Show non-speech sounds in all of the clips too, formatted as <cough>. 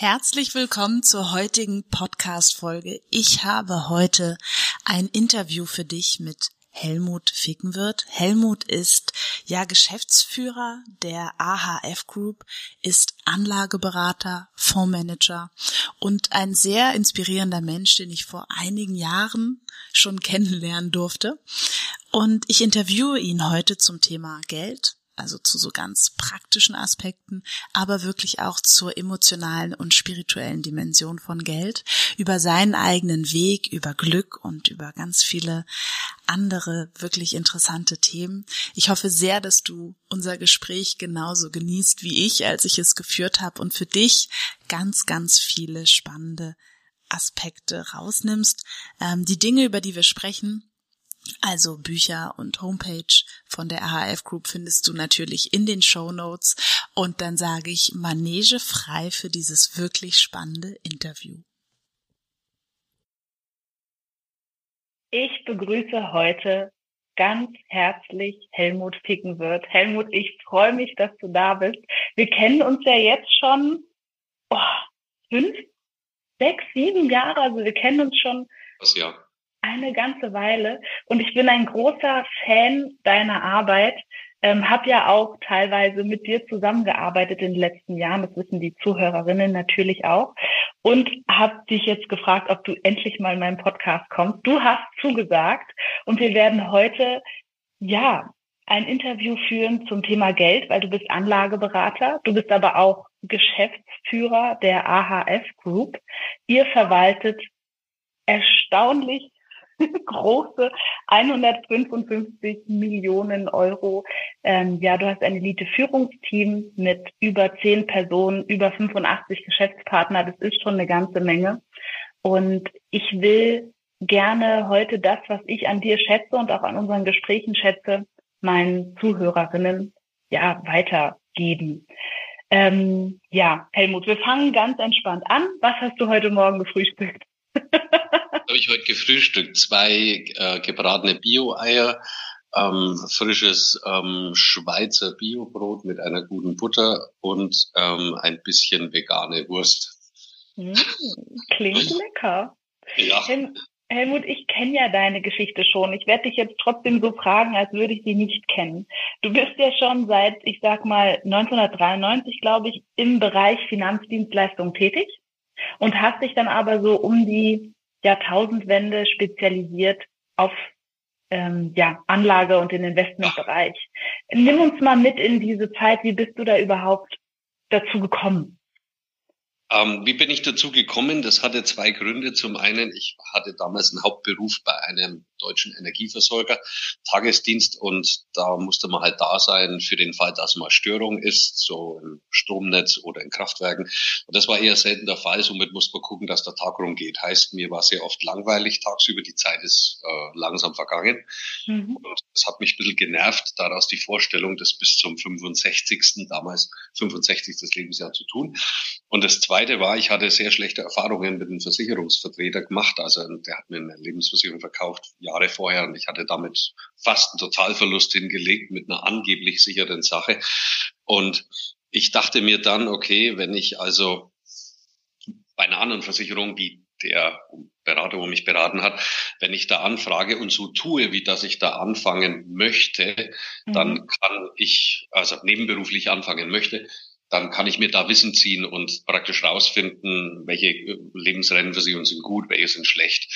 Herzlich willkommen zur heutigen Podcast-Folge. Ich habe heute ein Interview für dich mit Helmut Fickenwirth. Helmut ist ja Geschäftsführer der AHF Group, ist Anlageberater, Fondsmanager und ein sehr inspirierender Mensch, den ich vor einigen Jahren schon kennenlernen durfte. Und ich interviewe ihn heute zum Thema Geld, also zu so ganz praktischen Aspekten, aber wirklich auch zur emotionalen und spirituellen Dimension von Geld, über seinen eigenen Weg, über Glück und über ganz viele andere wirklich interessante Themen. Ich hoffe sehr, dass du unser Gespräch genauso genießt wie ich, als ich es geführt habe und für dich ganz, ganz viele spannende Aspekte rausnimmst. Ähm, die Dinge, über die wir sprechen, also Bücher und Homepage von der AHF Group findest du natürlich in den Show Notes. Und dann sage ich Manege frei für dieses wirklich spannende Interview. Ich begrüße heute ganz herzlich Helmut Fickenwirth. Helmut, ich freue mich, dass du da bist. Wir kennen uns ja jetzt schon oh, fünf, sechs, sieben Jahre. Also wir kennen uns schon. Das Jahr eine ganze Weile und ich bin ein großer Fan deiner Arbeit. Ähm, habe ja auch teilweise mit dir zusammengearbeitet in den letzten Jahren, das wissen die Zuhörerinnen natürlich auch. Und habe dich jetzt gefragt, ob du endlich mal in meinen Podcast kommst. Du hast zugesagt und wir werden heute, ja, ein Interview führen zum Thema Geld, weil du bist Anlageberater, du bist aber auch Geschäftsführer der AHF Group. Ihr verwaltet erstaunlich <laughs> große 155 Millionen Euro. Ähm, ja, du hast ein Elite-Führungsteam mit über zehn Personen, über 85 Geschäftspartner. Das ist schon eine ganze Menge. Und ich will gerne heute das, was ich an dir schätze und auch an unseren Gesprächen schätze, meinen Zuhörerinnen ja weitergeben. Ähm, ja, Helmut, wir fangen ganz entspannt an. Was hast du heute Morgen gefrühstückt? <laughs> habe ich heute gefrühstückt. Zwei äh, gebratene Bio-Eier, ähm, frisches ähm, Schweizer Biobrot mit einer guten Butter und ähm, ein bisschen vegane Wurst. Mm, klingt lecker. Ja. Hel Helmut, ich kenne ja deine Geschichte schon. Ich werde dich jetzt trotzdem so fragen, als würde ich sie nicht kennen. Du bist ja schon seit, ich sag mal, 1993, glaube ich, im Bereich Finanzdienstleistung tätig und hast dich dann aber so um die Jahrtausendwende spezialisiert auf ähm, ja, Anlage und den Investmentbereich. Nimm uns mal mit in diese Zeit. Wie bist du da überhaupt dazu gekommen? Ähm, wie bin ich dazu gekommen? Das hatte zwei Gründe. Zum einen, ich hatte damals einen Hauptberuf bei einem deutschen Energieversorger, Tagesdienst, und da musste man halt da sein für den Fall, dass mal Störung ist, so im Stromnetz oder in Kraftwerken. Und das war eher selten der Fall. Somit musste man gucken, dass der Tag rumgeht. Heißt, mir war sehr oft langweilig tagsüber. Die Zeit ist äh, langsam vergangen. Mhm. Und das hat mich ein bisschen genervt, daraus die Vorstellung, das bis zum 65. damals 65. Lebensjahr zu tun. Und das Zweite war, ich hatte sehr schlechte Erfahrungen mit einem Versicherungsvertreter gemacht. Also der hat mir eine Lebensversicherung verkauft Jahre vorher und ich hatte damit fast einen Totalverlust hingelegt mit einer angeblich sicheren Sache. Und ich dachte mir dann, okay, wenn ich also bei einer anderen Versicherung, die der Berater, wo mich beraten hat, wenn ich da anfrage und so tue, wie dass ich da anfangen möchte, mhm. dann kann ich, also nebenberuflich anfangen möchte, dann kann ich mir da Wissen ziehen und praktisch rausfinden, welche Lebensrennenversicherungen sind gut, welche sind schlecht.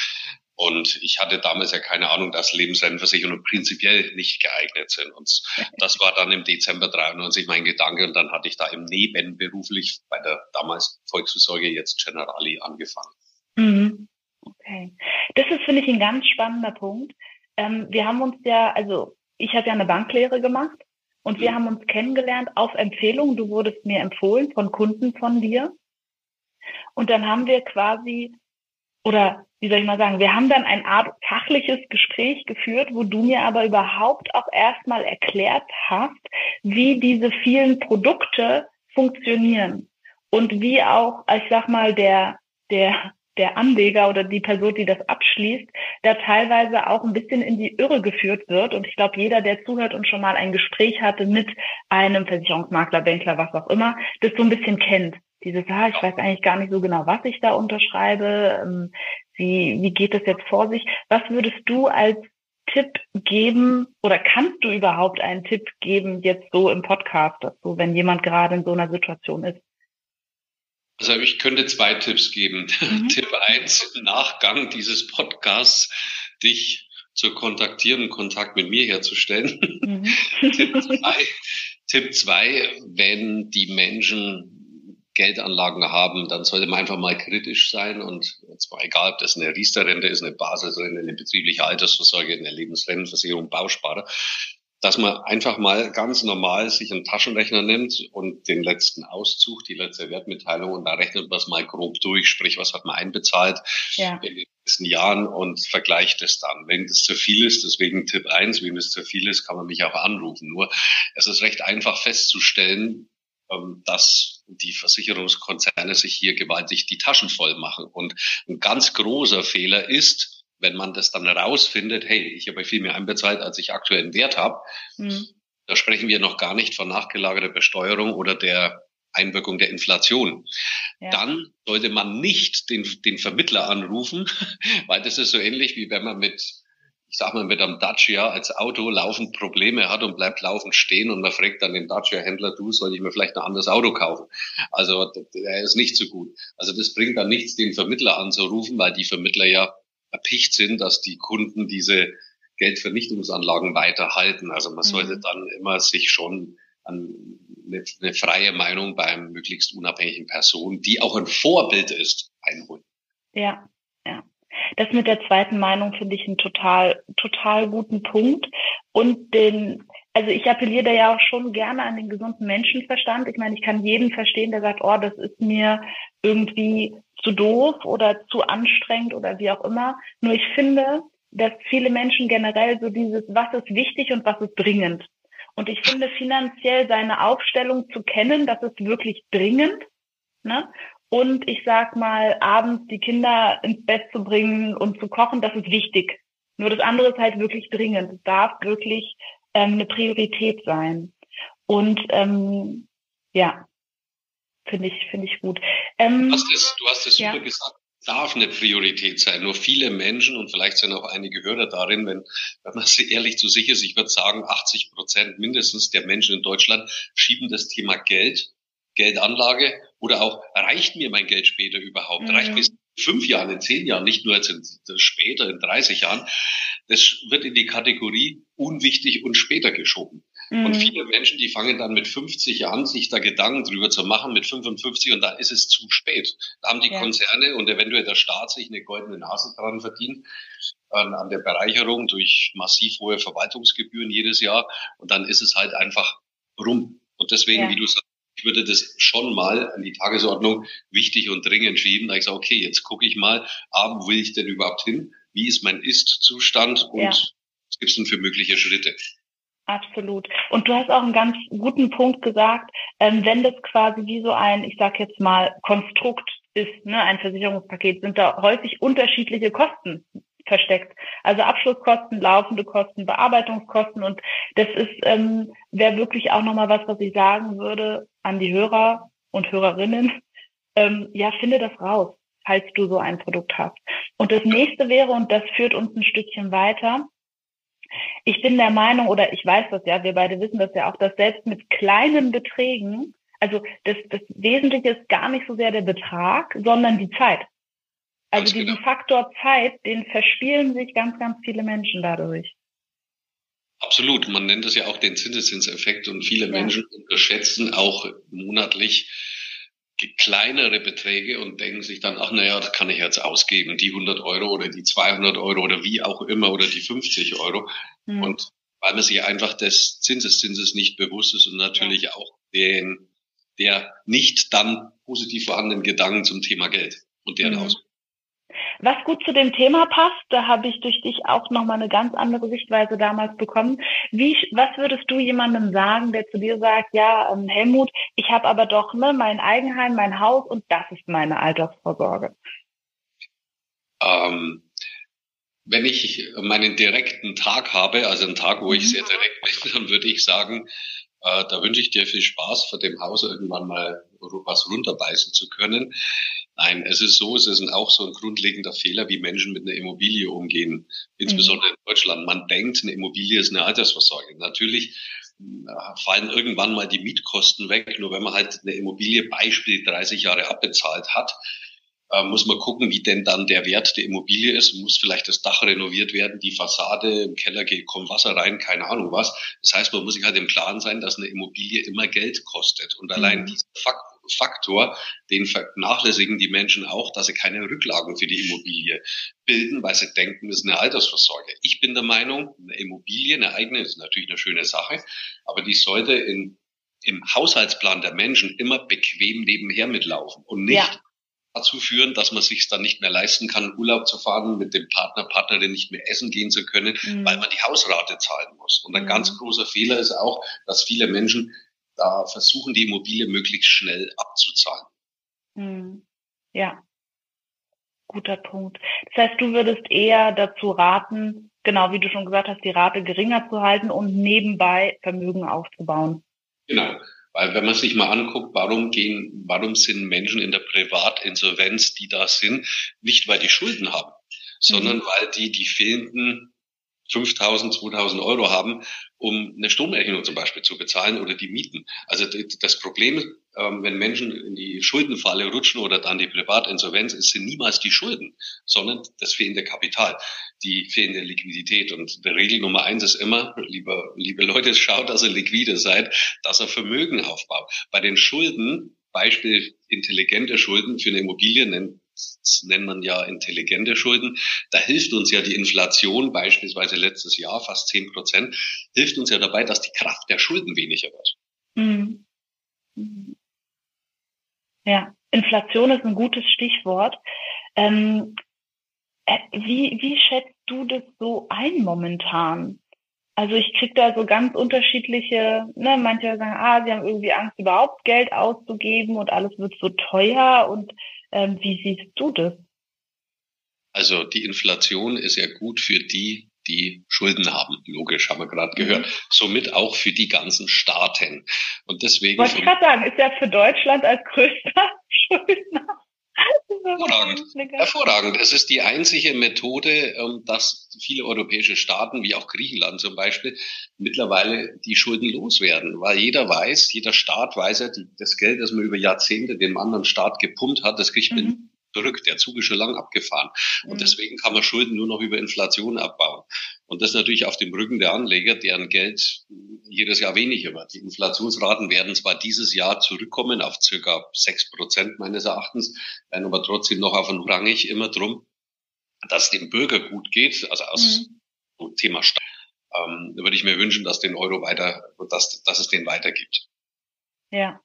Und ich hatte damals ja keine Ahnung, dass Lebensrennenversicherungen prinzipiell nicht geeignet sind. Und das war dann im Dezember 93 mein Gedanke. Und dann hatte ich da im Nebenberuflich bei der damals Volksversorge, jetzt Generali, angefangen. Mhm. Okay. Das ist, finde ich, ein ganz spannender Punkt. Ähm, wir haben uns ja, also ich habe ja eine Banklehre gemacht und wir mhm. haben uns kennengelernt auf Empfehlung. Du wurdest mir empfohlen von Kunden von dir. Und dann haben wir quasi, oder wie soll ich mal sagen, wir haben dann ein Art fachliches Gespräch geführt, wo du mir aber überhaupt auch erstmal erklärt hast, wie diese vielen Produkte funktionieren und wie auch, ich sag mal, der, der, der Anleger oder die Person, die das abschließt, da teilweise auch ein bisschen in die Irre geführt wird. Und ich glaube, jeder, der zuhört und schon mal ein Gespräch hatte mit einem Versicherungsmakler, Bänkler, was auch immer, das so ein bisschen kennt. Dieses, ah, ich weiß eigentlich gar nicht so genau, was ich da unterschreibe. Wie, wie geht es jetzt vor sich? Was würdest du als Tipp geben oder kannst du überhaupt einen Tipp geben jetzt so im Podcast dazu, wenn jemand gerade in so einer Situation ist? Also ich könnte zwei Tipps geben. <laughs> Mhm. Tipp eins im Nachgang dieses Podcasts, dich zu kontaktieren, Kontakt mit mir herzustellen. Mhm. <laughs> Tipp, zwei, Tipp zwei, wenn die Menschen Geldanlagen haben, dann sollte man einfach mal kritisch sein und zwar egal, ob das eine Riester-Rente ist, eine Basisrente, eine betriebliche Altersvorsorge, eine Lebensrentenversicherung, Bausparer, dass man einfach mal ganz normal sich einen Taschenrechner nimmt und den letzten Auszug, die letzte Wertmitteilung und da rechnet man es mal grob durch, sprich, was hat man einbezahlt ja. in den letzten Jahren und vergleicht es dann. Wenn das zu viel ist, deswegen Tipp eins, wenn es zu viel ist, kann man mich auch anrufen. Nur es ist recht einfach festzustellen, dass die Versicherungskonzerne sich hier gewaltig die Taschen voll machen. Und ein ganz großer Fehler ist, wenn man das dann herausfindet, hey, ich habe viel mehr einbezahlt, als ich aktuell einen Wert habe. Mhm. Da sprechen wir noch gar nicht von nachgelagerter Besteuerung oder der Einwirkung der Inflation. Ja. Dann sollte man nicht den, den Vermittler anrufen, <laughs> weil das ist so ähnlich wie wenn man mit ich sag mal, mit einem Dacia als Auto laufend Probleme hat und bleibt laufend stehen und man fragt dann den Dacia-Händler, du, soll ich mir vielleicht ein anderes Auto kaufen? Also der ist nicht so gut. Also das bringt dann nichts, den Vermittler anzurufen, weil die Vermittler ja erpicht sind, dass die Kunden diese Geldvernichtungsanlagen weiterhalten. Also man sollte mhm. dann immer sich schon an eine, eine freie Meinung beim möglichst unabhängigen Person, die auch ein Vorbild ist, einholen. Ja. Das mit der zweiten Meinung finde ich einen total, total guten Punkt. Und den, also ich appelliere da ja auch schon gerne an den gesunden Menschenverstand. Ich meine, ich kann jeden verstehen, der sagt, oh, das ist mir irgendwie zu doof oder zu anstrengend oder wie auch immer. Nur ich finde, dass viele Menschen generell so dieses, was ist wichtig und was ist dringend. Und ich finde finanziell seine Aufstellung zu kennen, das ist wirklich dringend. Ne? Und ich sag mal, abends die Kinder ins Bett zu bringen und zu kochen, das ist wichtig. Nur das andere ist halt wirklich dringend. Es darf wirklich ähm, eine Priorität sein. Und ähm, ja, finde ich, finde ich gut. Ähm, du hast es, du hast es ja. super gesagt darf eine Priorität sein. Nur viele Menschen und vielleicht sind auch einige Hörer darin, wenn, wenn man sich ehrlich zu sich ist, ich würde sagen, 80 Prozent mindestens der Menschen in Deutschland schieben das Thema Geld, Geldanlage oder auch, reicht mir mein Geld später überhaupt? Mhm. Reicht mir fünf Jahren, in zehn Jahren, nicht nur jetzt in, später, in 30 Jahren? Das wird in die Kategorie unwichtig und später geschoben. Mhm. Und viele Menschen, die fangen dann mit 50 an, sich da Gedanken drüber zu machen, mit 55 und da ist es zu spät. Da haben die ja. Konzerne und eventuell der Staat sich eine goldene Nase dran verdient an, an der Bereicherung durch massiv hohe Verwaltungsgebühren jedes Jahr und dann ist es halt einfach rum. Und deswegen, ja. wie du sagst, ich würde das schon mal an die Tagesordnung wichtig und dringend schieben. Da ich sage, okay, jetzt gucke ich mal, ah, wo will ich denn überhaupt hin? Wie ist mein Ist-Zustand und ja. was gibt es denn für mögliche Schritte? Absolut. Und du hast auch einen ganz guten Punkt gesagt, ähm, wenn das quasi wie so ein, ich sage jetzt mal, Konstrukt ist, ne, ein Versicherungspaket, sind da häufig unterschiedliche Kosten versteckt. Also Abschlusskosten, laufende Kosten, Bearbeitungskosten und das ist ähm, wäre wirklich auch nochmal was, was ich sagen würde an die Hörer und Hörerinnen. Ähm, ja, finde das raus, falls du so ein Produkt hast. Und das nächste wäre, und das führt uns ein Stückchen weiter, ich bin der Meinung, oder ich weiß das ja, wir beide wissen das ja auch, dass selbst mit kleinen Beträgen, also das, das Wesentliche ist gar nicht so sehr der Betrag, sondern die Zeit. Also diesen genau. Faktor Zeit, den verspielen sich ganz, ganz viele Menschen dadurch. Absolut. Man nennt es ja auch den Zinseszinseffekt und viele ja. Menschen unterschätzen auch monatlich kleinere Beträge und denken sich dann, ach naja, das kann ich jetzt ausgeben, die 100 Euro oder die 200 Euro oder wie auch immer oder die 50 Euro. Mhm. Und weil man sich einfach des Zinseszinses nicht bewusst ist und natürlich ja. auch den, der nicht dann positiv vorhandenen Gedanken zum Thema Geld und deren mhm. Auswirkungen. Was gut zu dem Thema passt, da habe ich durch dich auch nochmal eine ganz andere Sichtweise damals bekommen. Wie, was würdest du jemandem sagen, der zu dir sagt, ja, ähm, Helmut, ich habe aber doch ne, mein Eigenheim, mein Haus und das ist meine Altersvorsorge? Ähm, wenn ich meinen direkten Tag habe, also einen Tag, wo ich sehr direkt bin, <laughs> dann würde ich sagen, äh, da wünsche ich dir viel Spaß, vor dem Haus irgendwann mal was runterbeißen zu können. Nein, es ist so, es ist auch so ein grundlegender Fehler, wie Menschen mit einer Immobilie umgehen, insbesondere mhm. in Deutschland. Man denkt, eine Immobilie ist eine Altersvorsorge. Natürlich äh, fallen irgendwann mal die Mietkosten weg, nur wenn man halt eine Immobilie Beispiel 30 Jahre abbezahlt hat, äh, muss man gucken, wie denn dann der Wert der Immobilie ist. Muss vielleicht das Dach renoviert werden, die Fassade, im Keller geht, kommt Wasser rein, keine Ahnung was. Das heißt, man muss sich halt im Klaren sein, dass eine Immobilie immer Geld kostet. Und allein mhm. dieser Faktor, den vernachlässigen die Menschen auch, dass sie keine Rücklagen für die Immobilie bilden, weil sie denken, das ist eine Altersvorsorge. Ich bin der Meinung, eine Immobilie, eine eigene, ist natürlich eine schöne Sache, aber die sollte in im Haushaltsplan der Menschen immer bequem nebenher mitlaufen und nicht ja dazu führen, dass man sich dann nicht mehr leisten kann, Urlaub zu fahren, mit dem Partner, Partnerin nicht mehr essen gehen zu können, mhm. weil man die Hausrate zahlen muss. Und ein mhm. ganz großer Fehler ist auch, dass viele Menschen da versuchen, die Immobilie möglichst schnell abzuzahlen. Mhm. Ja, guter Punkt. Das heißt, du würdest eher dazu raten, genau wie du schon gesagt hast, die Rate geringer zu halten und nebenbei Vermögen aufzubauen. Genau. Weil wenn man sich mal anguckt, warum gehen, warum sind Menschen in der Privatinsolvenz, die da sind, nicht weil die Schulden haben, sondern mhm. weil die die fehlenden 5000, 2000 Euro haben, um eine Stromrechnung zum Beispiel zu bezahlen oder die Mieten. Also das Problem, ähm, wenn Menschen in die Schuldenfalle rutschen oder dann die Privatinsolvenz, ist sind niemals die Schulden, sondern das fehlende Kapital, die fehlende Liquidität. Und die Regel Nummer eins ist immer, liebe, liebe Leute, schaut, dass ihr liquide seid, dass ihr Vermögen aufbaut. Bei den Schulden, Beispiel intelligente Schulden für eine Immobilie, nennt das nennt man ja intelligente Schulden. Da hilft uns ja die Inflation, beispielsweise letztes Jahr fast zehn Prozent, hilft uns ja dabei, dass die Kraft der Schulden weniger wird. Mhm. Ja, Inflation ist ein gutes Stichwort. Ähm, äh, wie, wie schätzt du das so ein momentan? Also ich krieg da so ganz unterschiedliche, ne, manche sagen, ah, sie haben irgendwie Angst, überhaupt Geld auszugeben und alles wird so teuer und ähm, wie siehst du das? Also die Inflation ist ja gut für die, die Schulden haben. Logisch, haben wir gerade gehört. Mhm. Somit auch für die ganzen Staaten. Und deswegen. Wollte ich gerade sagen, ist ja für Deutschland als größter <laughs> Schuldner Hervorragend. Hervorragend. Es ist die einzige Methode, ähm, dass viele europäische Staaten, wie auch Griechenland zum Beispiel, mittlerweile die Schulden loswerden. Weil jeder weiß, jeder Staat weiß ja, das Geld, das man über Jahrzehnte dem anderen Staat gepumpt hat, das kriegt man mhm zurück. Der Zug ist schon lang abgefahren. Und mhm. deswegen kann man Schulden nur noch über Inflation abbauen. Und das natürlich auf dem Rücken der Anleger, deren Geld jedes Jahr weniger wird. Die Inflationsraten werden zwar dieses Jahr zurückkommen auf circa sechs Prozent meines Erachtens, werden aber trotzdem noch auf ein rangig immer drum, dass dem Bürger gut geht, also aus mhm. Thema Staat. Ähm, würde ich mir wünschen, dass den Euro weiter, dass, dass es den weitergibt. Ja.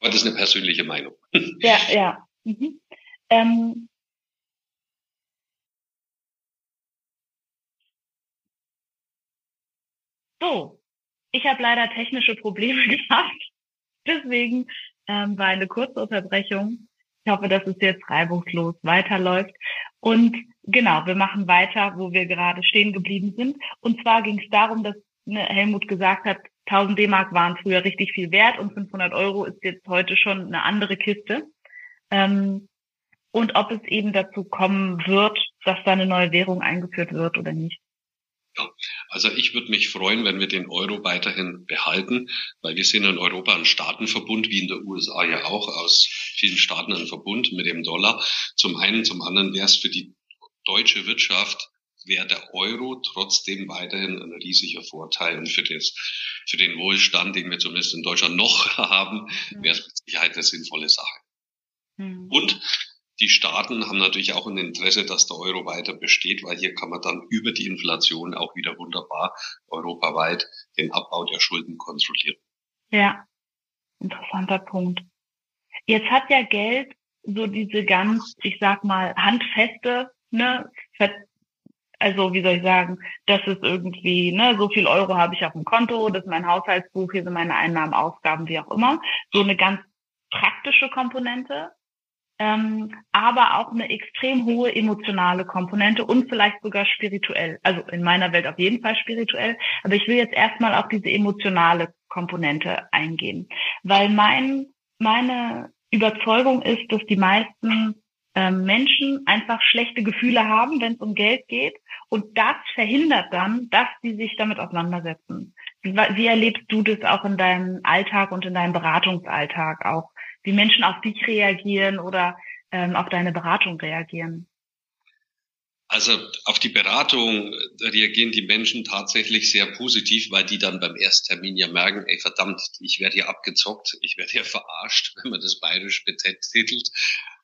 Aber das ist eine persönliche Meinung. Ja, ja. <laughs> Mhm. Ähm, so, ich habe leider technische Probleme <laughs> gehabt. Deswegen ähm, war eine kurze Unterbrechung. Ich hoffe, dass es jetzt reibungslos weiterläuft. Und genau, wir machen weiter, wo wir gerade stehen geblieben sind. Und zwar ging es darum, dass ne, Helmut gesagt hat, 1000 D-Mark waren früher richtig viel wert und 500 Euro ist jetzt heute schon eine andere Kiste. Ähm, und ob es eben dazu kommen wird, dass da eine neue Währung eingeführt wird oder nicht. Ja, also ich würde mich freuen, wenn wir den Euro weiterhin behalten, weil wir sind in Europa ein Staatenverbund, wie in der USA ja auch, aus vielen Staaten ein Verbund mit dem Dollar. Zum einen, zum anderen wäre es für die deutsche Wirtschaft wäre der Euro trotzdem weiterhin ein riesiger Vorteil und für das, für den Wohlstand, den wir zumindest in Deutschland noch <laughs> haben, wäre es mit Sicherheit eine sinnvolle Sache. Mhm. Und die Staaten haben natürlich auch ein Interesse, dass der Euro weiter besteht, weil hier kann man dann über die Inflation auch wieder wunderbar europaweit den Abbau der Schulden kontrollieren. Ja, interessanter Punkt. Jetzt hat ja Geld so diese ganz, ich sag mal, handfeste, ne, also wie soll ich sagen, das ist irgendwie, ne, so viel Euro habe ich auf dem Konto, das ist mein Haushaltsbuch, hier sind meine Einnahmen, Ausgaben, wie auch immer. So eine ganz praktische Komponente, ähm, aber auch eine extrem hohe emotionale Komponente und vielleicht sogar spirituell. Also in meiner Welt auf jeden Fall spirituell. Aber ich will jetzt erstmal auf diese emotionale Komponente eingehen, weil mein, meine Überzeugung ist, dass die meisten ähm, Menschen einfach schlechte Gefühle haben, wenn es um Geld geht. Und das verhindert dann, dass sie sich damit auseinandersetzen. Wie, wie erlebst du das auch in deinem Alltag und in deinem Beratungsalltag auch? Wie Menschen auf dich reagieren oder ähm, auf deine Beratung reagieren? Also auf die Beratung reagieren die Menschen tatsächlich sehr positiv, weil die dann beim Ersttermin ja merken, ey verdammt, ich werde hier abgezockt, ich werde hier <laughs> verarscht, wenn man das bayerisch betitelt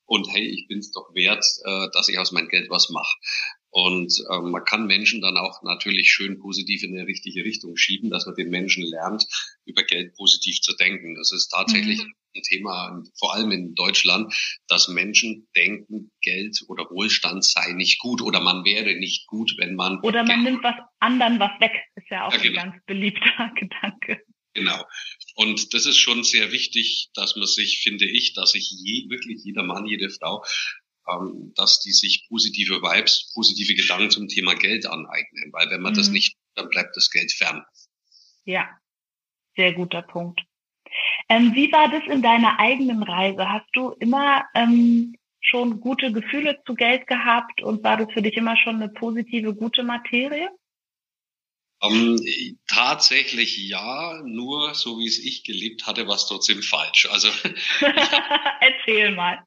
und hey, ich bin es doch wert, äh, dass ich aus meinem Geld was mache. Und ähm, man kann Menschen dann auch natürlich schön positiv in eine richtige Richtung schieben, dass man den Menschen lernt, über Geld positiv zu denken. Das ist tatsächlich mhm. ein Thema, vor allem in Deutschland, dass Menschen denken, Geld oder Wohlstand sei nicht gut oder man wäre nicht gut, wenn man. Oder man Geld nimmt was anderen was weg, ist ja auch ja, genau. ein ganz beliebter <laughs> Gedanke. Genau. Und das ist schon sehr wichtig, dass man sich, finde ich, dass sich je, wirklich jeder Mann, jede Frau, ähm, dass die sich positive Vibes, positive Gedanken zum Thema Geld aneignen. Weil wenn man mhm. das nicht, dann bleibt das Geld fern. Ja, sehr guter Punkt. Ähm, wie war das in deiner eigenen Reise? Hast du immer ähm, schon gute Gefühle zu Geld gehabt und war das für dich immer schon eine positive, gute Materie? Um, ähm, tatsächlich ja, nur so wie es ich gelebt hatte, war es trotzdem falsch. Also <laughs> <laughs> erzähl mal.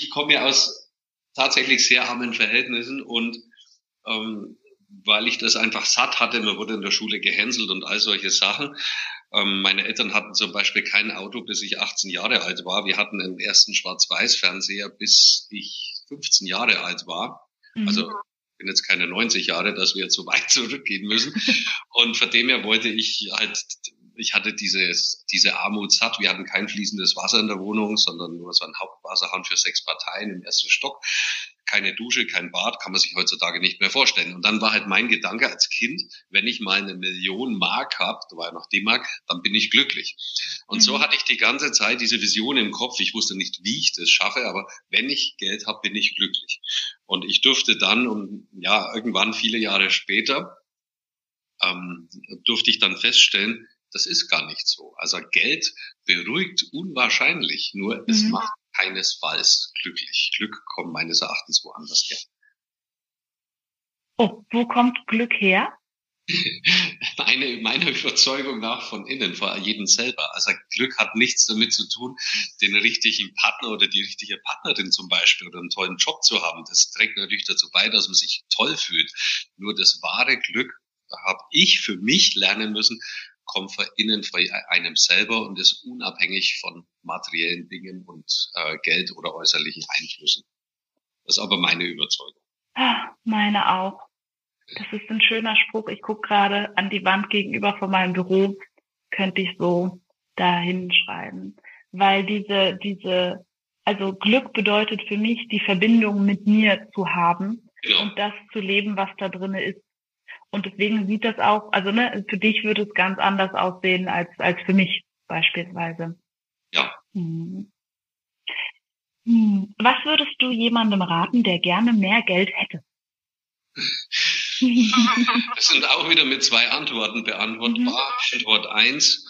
Ich komme ja aus tatsächlich sehr armen Verhältnissen und ähm, weil ich das einfach satt hatte, mir wurde in der Schule gehänselt und all solche Sachen. Ähm, meine Eltern hatten zum Beispiel kein Auto, bis ich 18 Jahre alt war. Wir hatten einen ersten Schwarz-Weiß-Fernseher, bis ich 15 Jahre alt war. Mhm. Also bin jetzt keine 90 Jahre, dass wir jetzt so weit <laughs> zurückgehen müssen. Und von dem her wollte ich halt, ich hatte dieses, diese Armut satt. Wir hatten kein fließendes Wasser in der Wohnung, sondern nur so ein Hauptwasserhahn für sechs Parteien im ersten Stock keine Dusche, kein Bad, kann man sich heutzutage nicht mehr vorstellen. Und dann war halt mein Gedanke als Kind, wenn ich mal eine Million Mark habe, da war ja noch D-Mark, dann bin ich glücklich. Und mhm. so hatte ich die ganze Zeit diese Vision im Kopf. Ich wusste nicht, wie ich das schaffe, aber wenn ich Geld habe, bin ich glücklich. Und ich durfte dann, und ja, irgendwann viele Jahre später, ähm, durfte ich dann feststellen, das ist gar nicht so. Also Geld beruhigt unwahrscheinlich, nur mhm. es macht keinesfalls glücklich. Glück kommt meines Erachtens woanders her. Oh, wo kommt Glück her? <laughs> meine, meiner Überzeugung nach von innen, vor jedem selber. Also Glück hat nichts damit zu tun, den richtigen Partner oder die richtige Partnerin zum Beispiel oder einen tollen Job zu haben. Das trägt natürlich dazu bei, dass man sich toll fühlt. Nur das wahre Glück habe ich für mich lernen müssen, kommt von innen von einem selber und ist unabhängig von materiellen Dingen und äh, Geld oder äußerlichen Einflüssen. Das ist aber meine Überzeugung. Ah, meine auch. Das ist ein schöner Spruch. Ich gucke gerade an die Wand gegenüber von meinem Büro, könnte ich so dahin schreiben. Weil diese, diese, also Glück bedeutet für mich, die Verbindung mit mir zu haben genau. und das zu leben, was da drinne ist. Und deswegen sieht das auch, also ne, für dich würde es ganz anders aussehen als, als für mich beispielsweise. Ja. Hm. Hm. Was würdest du jemandem raten, der gerne mehr Geld hätte? <laughs> Das sind auch wieder mit zwei Antworten beantwortbar. Mhm. Antwort eins: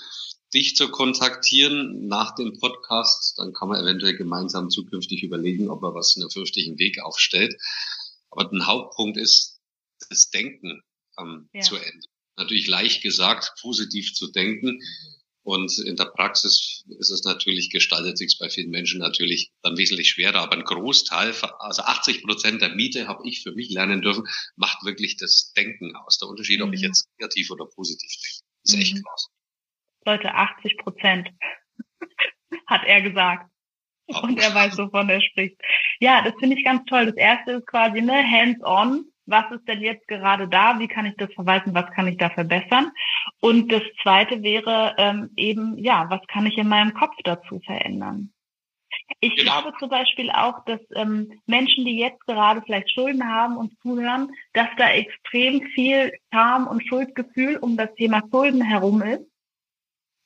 dich zu kontaktieren nach dem Podcast, dann kann man eventuell gemeinsam zukünftig überlegen, ob er was in einen vernünftigen Weg aufstellt. Aber der Hauptpunkt ist das Denken ähm, ja. zu ändern. Natürlich leicht gesagt, positiv zu denken. Und in der Praxis ist es natürlich, gestaltet sich bei vielen Menschen natürlich dann wesentlich schwerer. Aber ein Großteil, also 80 Prozent der Miete habe ich für mich lernen dürfen, macht wirklich das Denken aus. Der Unterschied, mhm. ob ich mhm. jetzt negativ oder positiv denke, ist mhm. echt krass. Leute, 80 Prozent, <laughs> hat er gesagt. Und er weiß, wovon er spricht. Ja, das finde ich ganz toll. Das erste ist quasi, ne, hands-on was ist denn jetzt gerade da, wie kann ich das verwalten, was kann ich da verbessern. Und das Zweite wäre ähm, eben, ja, was kann ich in meinem Kopf dazu verändern. Ich genau. glaube zum Beispiel auch, dass ähm, Menschen, die jetzt gerade vielleicht Schulden haben und zuhören, dass da extrem viel Scham und Schuldgefühl um das Thema Schulden herum ist.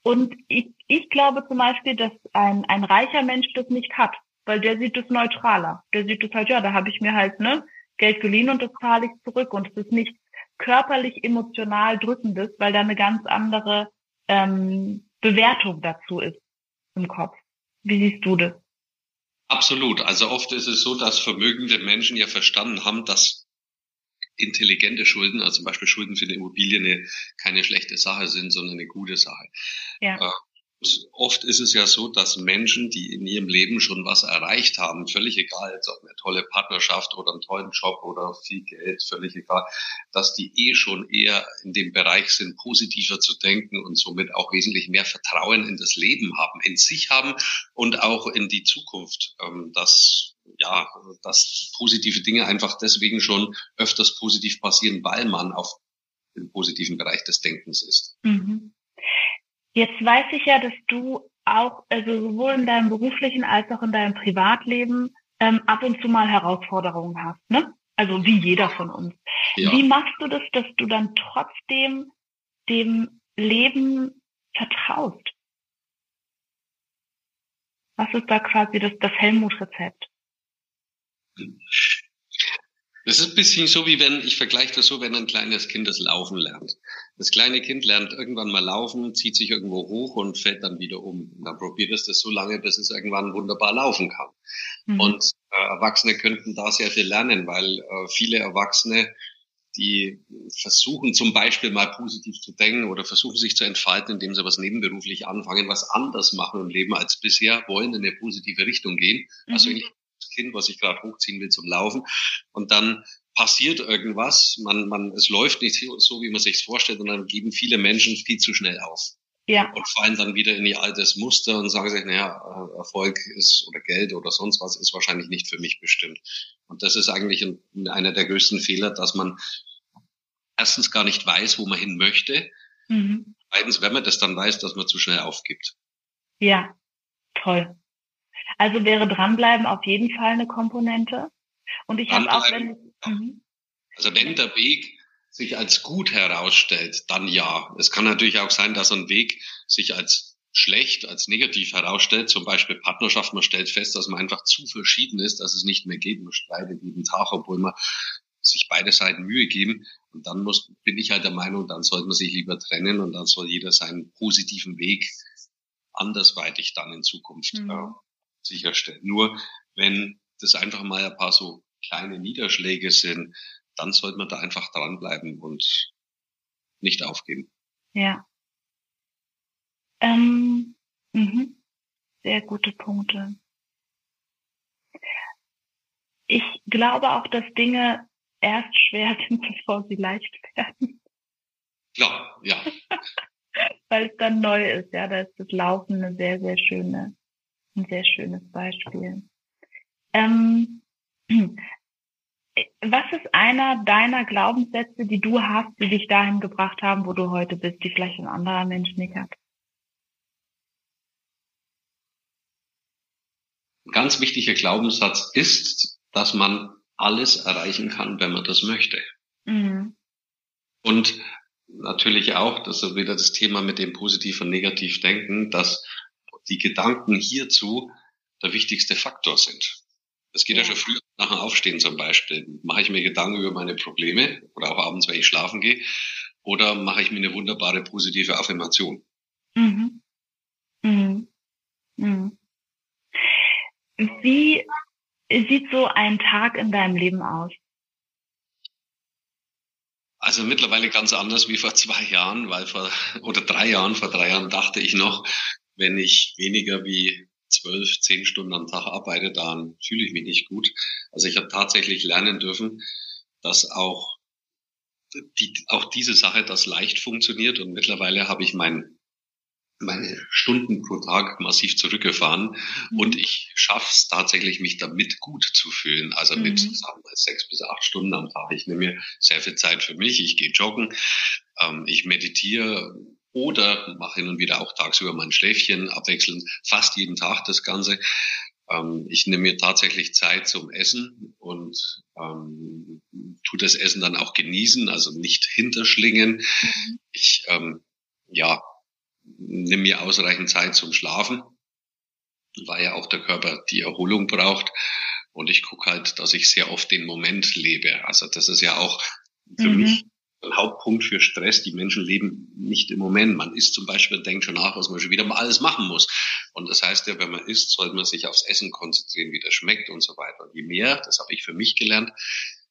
Und ich, ich glaube zum Beispiel, dass ein, ein reicher Mensch das nicht hat, weil der sieht es neutraler. Der sieht es halt, ja, da habe ich mir halt ne, Geld geliehen und das zahle ich zurück. Und es ist nicht körperlich emotional drückendes, weil da eine ganz andere ähm, Bewertung dazu ist im Kopf. Wie siehst du das? Absolut. Also oft ist es so, dass vermögende Menschen ja verstanden haben, dass intelligente Schulden, also zum Beispiel Schulden für eine Immobilie, eine, keine schlechte Sache sind, sondern eine gute Sache. Ja. Oft ist es ja so, dass Menschen, die in ihrem Leben schon was erreicht haben, völlig egal, jetzt ob eine tolle Partnerschaft oder einen tollen Job oder viel Geld, völlig egal, dass die eh schon eher in dem Bereich sind, positiver zu denken und somit auch wesentlich mehr Vertrauen in das Leben haben, in sich haben und auch in die Zukunft, ähm, dass ja, dass positive Dinge einfach deswegen schon öfters positiv passieren, weil man auf dem positiven Bereich des Denkens ist. Mhm. Jetzt weiß ich ja, dass du auch, also sowohl in deinem beruflichen als auch in deinem Privatleben ähm, ab und zu mal Herausforderungen hast, ne? Also wie jeder von uns. Ja. Wie machst du das, dass du dann trotzdem dem Leben vertraust? Was ist da quasi das, das Helmut-Rezept? Das ist ein bisschen so, wie wenn, ich vergleiche das so, wenn ein kleines Kind das Laufen lernt. Das kleine Kind lernt irgendwann mal laufen, zieht sich irgendwo hoch und fällt dann wieder um. Und dann probiert es das so lange, bis es irgendwann wunderbar laufen kann. Mhm. Und äh, Erwachsene könnten da sehr viel lernen, weil äh, viele Erwachsene, die versuchen zum Beispiel mal positiv zu denken oder versuchen sich zu entfalten, indem sie was nebenberuflich anfangen, was anders machen im Leben als bisher, wollen in eine positive Richtung gehen. Also mhm. Also Kind, was ich gerade hochziehen will zum Laufen. Und dann passiert irgendwas, man, man, es läuft nicht so, wie man sich vorstellt, und dann geben viele Menschen viel zu schnell auf. Ja. Und fallen dann wieder in ihr altes Muster und sagen sich, naja, äh, Erfolg ist oder Geld oder sonst was ist wahrscheinlich nicht für mich bestimmt. Und das ist eigentlich ein, einer der größten Fehler, dass man erstens gar nicht weiß, wo man hin möchte. Mhm. Zweitens, wenn man das dann weiß, dass man zu schnell aufgibt. Ja, toll. Also wäre dranbleiben auf jeden Fall eine Komponente. Und ich habe auch, wenn mhm. also wenn der Weg sich als gut herausstellt, dann ja. Es kann natürlich auch sein, dass ein Weg sich als schlecht, als negativ herausstellt, zum Beispiel Partnerschaft, man stellt fest, dass man einfach zu verschieden ist, dass es nicht mehr geht, man streitet jeden Tag, obwohl man sich beide Seiten Mühe geben. Und dann muss, bin ich halt der Meinung, dann sollte man sich lieber trennen und dann soll jeder seinen positiven Weg andersweitig dann in Zukunft mhm. äh, sicherstellen. Nur wenn das einfach mal ein paar so kleine Niederschläge sind, dann sollte man da einfach dranbleiben und nicht aufgeben. Ja. Ähm, mhm. Sehr gute Punkte. Ich glaube auch, dass Dinge erst schwer <laughs> sind, bevor sie leicht werden. Klar, ja. <laughs> Weil es dann neu ist, ja, da ist das Laufen eine sehr, sehr schöne ein sehr schönes Beispiel. Ähm, was ist einer deiner Glaubenssätze, die du hast, die dich dahin gebracht haben, wo du heute bist, die vielleicht ein anderer Mensch nicht hat? Ein ganz wichtiger Glaubenssatz ist, dass man alles erreichen kann, wenn man das möchte. Mhm. Und natürlich auch, das ist wieder das Thema mit dem positiv und negativ denken, dass die Gedanken hierzu der wichtigste Faktor sind. Das geht ja, ja schon früh nach dem Aufstehen zum Beispiel. Mache ich mir Gedanken über meine Probleme oder auch abends, wenn ich schlafen gehe, oder mache ich mir eine wunderbare positive Affirmation? Mhm. Mhm. Mhm. Wie sieht so ein Tag in deinem Leben aus? Also mittlerweile ganz anders wie vor zwei Jahren, weil vor, oder drei Jahren, vor drei Jahren dachte ich noch, wenn ich weniger wie zwölf, zehn Stunden am Tag arbeite, dann fühle ich mich nicht gut. Also ich habe tatsächlich lernen dürfen, dass auch die, auch diese Sache, das leicht funktioniert und mittlerweile habe ich mein, meine Stunden pro Tag massiv zurückgefahren mhm. und ich schaffe es tatsächlich, mich damit gut zu fühlen. Also mit mhm. sagen wir, sechs bis acht Stunden am Tag. Ich nehme mir sehr viel Zeit für mich. Ich gehe joggen, ähm, ich meditiere oder mache hin und wieder auch tagsüber mein Schläfchen abwechselnd, fast jeden Tag das Ganze. Ähm, ich nehme mir tatsächlich Zeit zum Essen und ähm, tu das Essen dann auch genießen, also nicht hinterschlingen. Mhm. Ich ähm, ja nehme mir ausreichend Zeit zum Schlafen, weil ja auch der Körper die Erholung braucht. Und ich gucke halt, dass ich sehr oft den Moment lebe. Also das ist ja auch für mhm. mich Hauptpunkt für Stress. Die Menschen leben nicht im Moment. Man isst zum Beispiel, denkt schon nach, was man schon wieder mal alles machen muss. Und das heißt ja, wenn man isst, sollte man sich aufs Essen konzentrieren, wie das schmeckt und so weiter. Und je mehr, das habe ich für mich gelernt,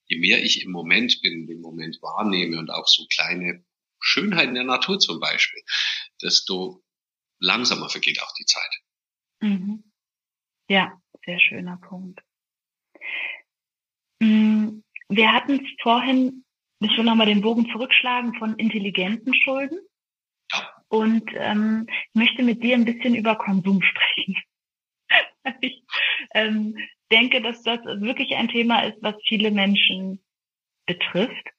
je mehr ich im Moment bin, den Moment wahrnehme und auch so kleine Schönheiten der Natur zum Beispiel, desto langsamer vergeht auch die Zeit. Mhm. Ja, sehr schöner Punkt. Mm, wir hatten es vorhin ich will nochmal den Bogen zurückschlagen von intelligenten Schulden. Und ähm, möchte mit dir ein bisschen über Konsum sprechen. <laughs> ich ähm, denke, dass das wirklich ein Thema ist, was viele Menschen betrifft.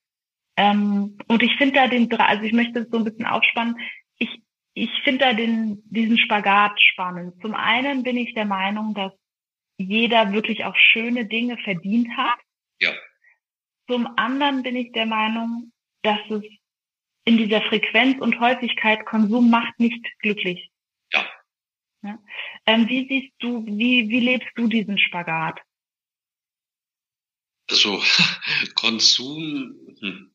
Ähm, und ich finde da den, also ich möchte es so ein bisschen aufspannen. Ich, ich finde da den, diesen Spagat spannend. Zum einen bin ich der Meinung, dass jeder wirklich auch schöne Dinge verdient hat. Ja. Zum anderen bin ich der Meinung, dass es in dieser Frequenz und Häufigkeit Konsum macht nicht glücklich. Ja. ja? Ähm, wie siehst du, wie, wie lebst du diesen Spagat? Also <laughs> Konsum. Hm.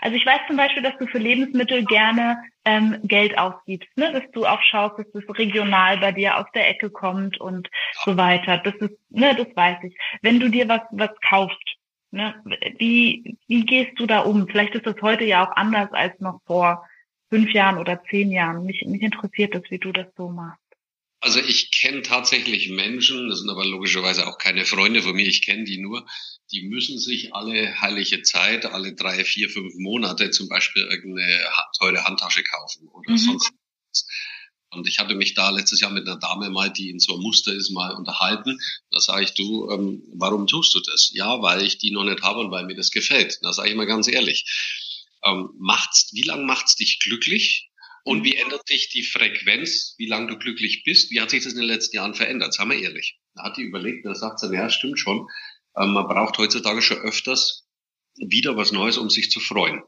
Also ich weiß zum Beispiel, dass du für Lebensmittel gerne ähm, Geld ausgibst, ne? dass du auch schaust, dass das regional bei dir aus der Ecke kommt und so weiter. Das ist, ne, das weiß ich. Wenn du dir was was kaufst, Ne? Wie, wie gehst du da um? Vielleicht ist das heute ja auch anders als noch vor fünf Jahren oder zehn Jahren. Mich, mich interessiert das, wie du das so machst. Also ich kenne tatsächlich Menschen, das sind aber logischerweise auch keine Freunde von mir, ich kenne die nur, die müssen sich alle heilige Zeit, alle drei, vier, fünf Monate zum Beispiel irgendeine teure Handtasche kaufen oder mhm. sonst was. Und ich hatte mich da letztes Jahr mit einer Dame mal, die in so einem Muster ist, mal unterhalten. Da sage ich, du, ähm, warum tust du das? Ja, weil ich die noch nicht habe und weil mir das gefällt. Da sage ich mal ganz ehrlich. Ähm, macht's, wie lange macht's dich glücklich? Und wie ändert sich die Frequenz, wie lange du glücklich bist? Wie hat sich das in den letzten Jahren verändert? Sagen wir ehrlich. Da hat die überlegt, da sagt sie, ja, stimmt schon. Ähm, man braucht heutzutage schon öfters wieder was Neues, um sich zu freuen.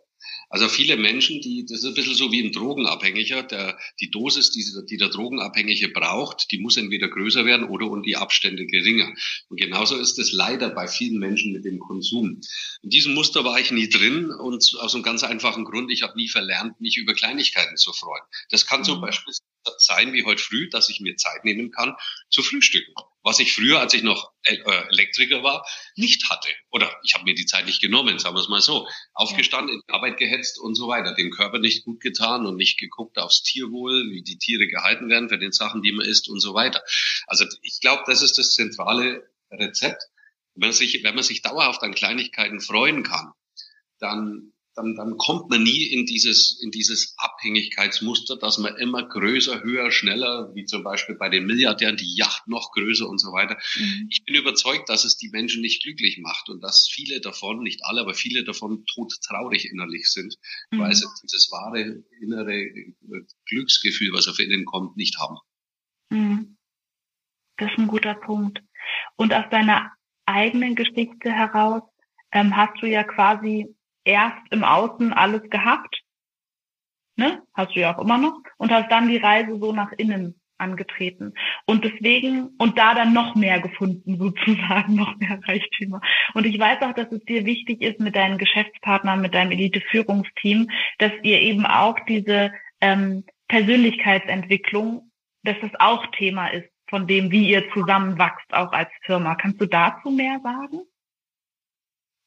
Also viele Menschen, die, das ist ein bisschen so wie ein Drogenabhängiger, der, die Dosis, die, die der Drogenabhängige braucht, die muss entweder größer werden oder und die Abstände geringer. Und genauso ist es leider bei vielen Menschen mit dem Konsum. In diesem Muster war ich nie drin und aus einem ganz einfachen Grund, ich habe nie verlernt, mich über Kleinigkeiten zu freuen. Das kann zum mhm. Beispiel sein wie heute früh, dass ich mir Zeit nehmen kann zu frühstücken. Was ich früher, als ich noch äh, Elektriker war, nicht hatte. Oder ich habe mir die Zeit nicht genommen, sagen wir es mal so. Aufgestanden, in Arbeit gehetzt und so weiter. Dem Körper nicht gut getan und nicht geguckt aufs Tierwohl, wie die Tiere gehalten werden für den Sachen, die man isst und so weiter. Also ich glaube, das ist das zentrale Rezept. Wenn man sich, wenn man sich dauerhaft an Kleinigkeiten freuen kann, dann dann, dann kommt man nie in dieses, in dieses Abhängigkeitsmuster, dass man immer größer, höher, schneller, wie zum Beispiel bei den Milliardären, die Yacht noch größer und so weiter. Mhm. Ich bin überzeugt, dass es die Menschen nicht glücklich macht und dass viele davon, nicht alle, aber viele davon todtraurig innerlich sind, mhm. weil sie dieses wahre innere Glücksgefühl, was auf ihnen kommt, nicht haben. Mhm. Das ist ein guter Punkt. Und aus deiner eigenen Geschichte heraus ähm, hast du ja quasi erst im Außen alles gehabt, ne? Hast du ja auch immer noch, und hast dann die Reise so nach innen angetreten. Und deswegen, und da dann noch mehr gefunden, <laughs> sozusagen, noch mehr Reichtümer. Und ich weiß auch, dass es dir wichtig ist mit deinen Geschäftspartnern, mit deinem Elite-Führungsteam, dass ihr eben auch diese ähm, Persönlichkeitsentwicklung, dass das auch Thema ist von dem, wie ihr zusammenwachst, auch als Firma. Kannst du dazu mehr sagen?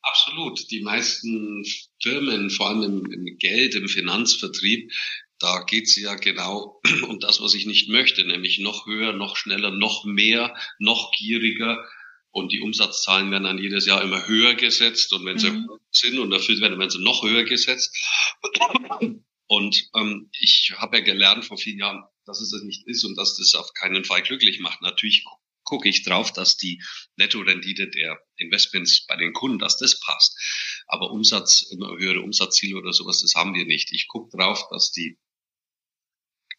Absolut. Die meisten Firmen, vor allem im, im Geld, im Finanzvertrieb, da geht's ja genau <clears throat> um das, was ich nicht möchte, nämlich noch höher, noch schneller, noch mehr, noch gieriger. Und die Umsatzzahlen werden dann jedes Jahr immer höher gesetzt. Und wenn sie mhm. sind und erfüllt werden, werden sie noch höher gesetzt. <clears throat> Und ähm, ich habe ja gelernt vor vielen Jahren, dass es das nicht ist und dass das auf keinen Fall glücklich macht. Natürlich gucke ich drauf, dass die Nettorendite der Investments bei den Kunden, dass das passt. Aber Umsatz, höhere Umsatzziele oder sowas, das haben wir nicht. Ich gucke drauf, dass die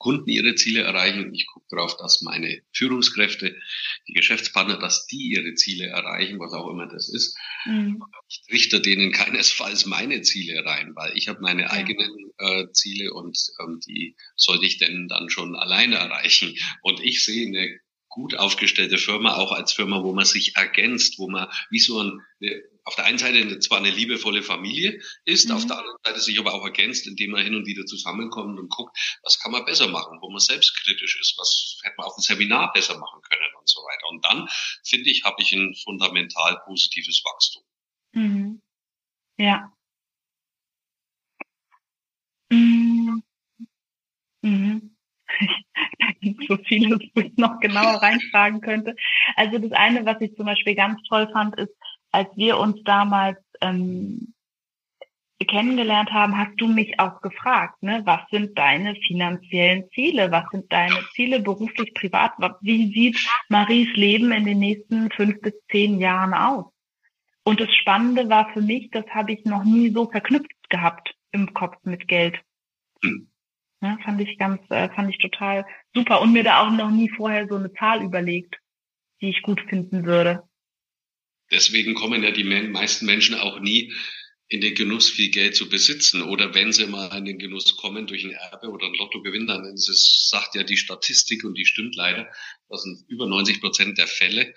Kunden ihre Ziele erreichen. Ich gucke darauf, dass meine Führungskräfte, die Geschäftspartner, dass die ihre Ziele erreichen, was auch immer das ist. Mhm. Ich richte denen keinesfalls meine Ziele rein, weil ich habe meine ja. eigenen äh, Ziele und ähm, die sollte ich denn dann schon alleine erreichen. Und ich sehe eine gut aufgestellte Firma auch als Firma, wo man sich ergänzt, wo man wie so ein, auf der einen Seite zwar eine liebevolle Familie ist, mhm. auf der anderen Seite sich aber auch ergänzt, indem man hin und wieder zusammenkommt und guckt, was kann man besser machen, wo man selbstkritisch ist, was hätte man auf dem Seminar besser machen können und so weiter. Und dann, finde ich, habe ich ein fundamental positives Wachstum. Mhm. Ja. Mhm. Mhm. <laughs> da gibt so vieles, wo ich noch genauer reinfragen könnte. Also das eine, was ich zum Beispiel ganz toll fand, ist, als wir uns damals ähm, kennengelernt haben, hast du mich auch gefragt, ne, was sind deine finanziellen Ziele? Was sind deine Ziele beruflich, privat? Wie sieht Maries Leben in den nächsten fünf bis zehn Jahren aus? Und das Spannende war für mich, das habe ich noch nie so verknüpft gehabt im Kopf mit Geld. Hm. Ja, fand ich ganz, äh, fand ich total super und mir da auch noch nie vorher so eine Zahl überlegt, die ich gut finden würde. Deswegen kommen ja die meisten Menschen auch nie in den Genuss, viel Geld zu besitzen. Oder wenn sie mal in den Genuss kommen durch ein Erbe oder ein Lottogewinn, dann ist es, sagt ja die Statistik und die stimmt leider, dass sind über 90 Prozent der Fälle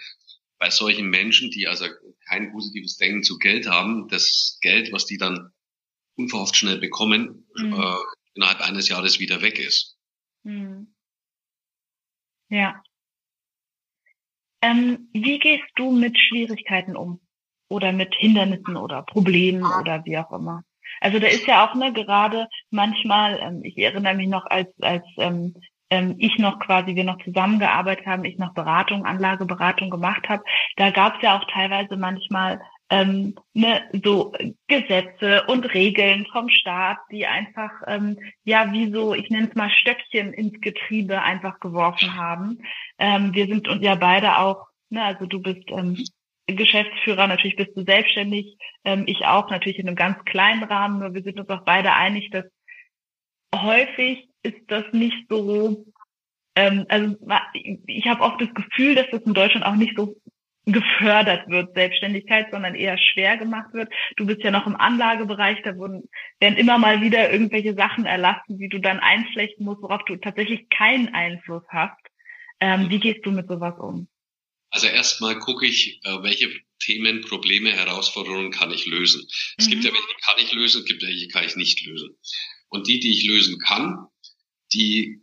bei solchen Menschen, die also kein positives Denken zu Geld haben, das Geld, was die dann unverhofft schnell bekommen, mhm. äh, innerhalb eines Jahres wieder weg ist. Hm. Ja. Ähm, wie gehst du mit Schwierigkeiten um? Oder mit Hindernissen oder Problemen oder wie auch immer? Also da ist ja auch ne gerade manchmal, ähm, ich erinnere mich noch als als ähm, ähm, ich noch quasi wir noch zusammengearbeitet haben, ich noch Beratung, Anlageberatung gemacht habe, da gab es ja auch teilweise manchmal ähm, ne, so Gesetze und Regeln vom Staat, die einfach ähm, ja wie so, ich nenne es mal Stöckchen ins Getriebe einfach geworfen haben. Ähm, wir sind uns ja beide auch, ne, also du bist ähm, Geschäftsführer, natürlich bist du selbstständig, ähm, ich auch natürlich in einem ganz kleinen Rahmen, nur wir sind uns auch beide einig, dass häufig ist das nicht so ähm, also ich habe oft das Gefühl, dass das in Deutschland auch nicht so gefördert wird, Selbstständigkeit, sondern eher schwer gemacht wird. Du bist ja noch im Anlagebereich, da wurden, werden immer mal wieder irgendwelche Sachen erlassen, die du dann einflechten musst, worauf du tatsächlich keinen Einfluss hast. Ähm, wie gehst du mit sowas um? Also erstmal gucke ich, äh, welche Themen, Probleme, Herausforderungen kann ich lösen. Es mhm. gibt ja welche, die kann ich lösen, es gibt welche, die kann ich nicht lösen. Und die, die ich lösen kann, die